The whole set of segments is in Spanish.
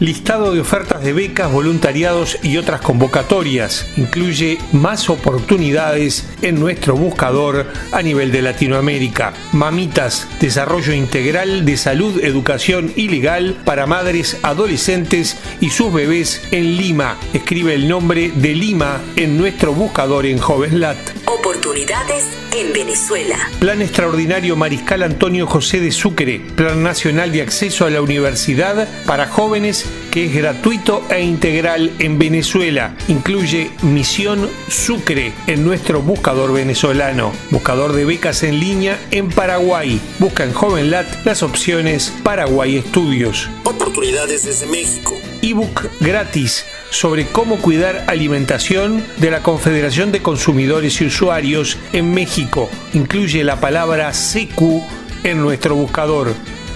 Listado de ofertas de becas, voluntariados y otras convocatorias. Incluye más oportunidades en nuestro buscador a nivel de Latinoamérica. Mamitas, desarrollo integral de salud, educación y legal para madres, adolescentes y sus bebés en Lima. Escribe el nombre de Lima en nuestro buscador en Jovenlat. Oportunidades en Venezuela. Plan Extraordinario Mariscal Antonio José de Sucre, Plan Nacional de Acceso a la Universidad para Jóvenes que es gratuito e integral en Venezuela. Incluye Misión Sucre en nuestro buscador venezolano. Buscador de becas en línea en Paraguay. Busca en JovenLat las opciones Paraguay Estudios. Oportunidades desde México. Ebook gratis sobre cómo cuidar alimentación de la Confederación de Consumidores y Usuarios en México. Incluye la palabra CQ en nuestro buscador.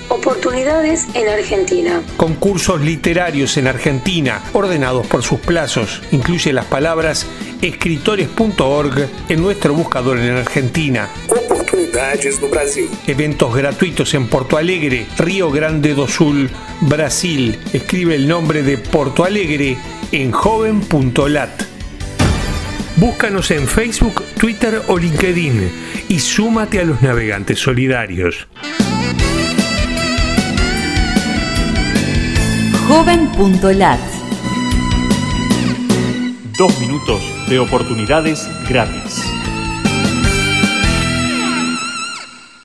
Oportunidades en Argentina. Concursos literarios en Argentina, ordenados por sus plazos. Incluye las palabras escritores.org en nuestro buscador en Argentina. Brasil. Eventos gratuitos en Porto Alegre, Río Grande do Sul, Brasil. Escribe el nombre de Porto Alegre en joven.lat. Búscanos en Facebook, Twitter o LinkedIn y súmate a los navegantes solidarios. Joven.lat. Dos minutos de oportunidades gratis.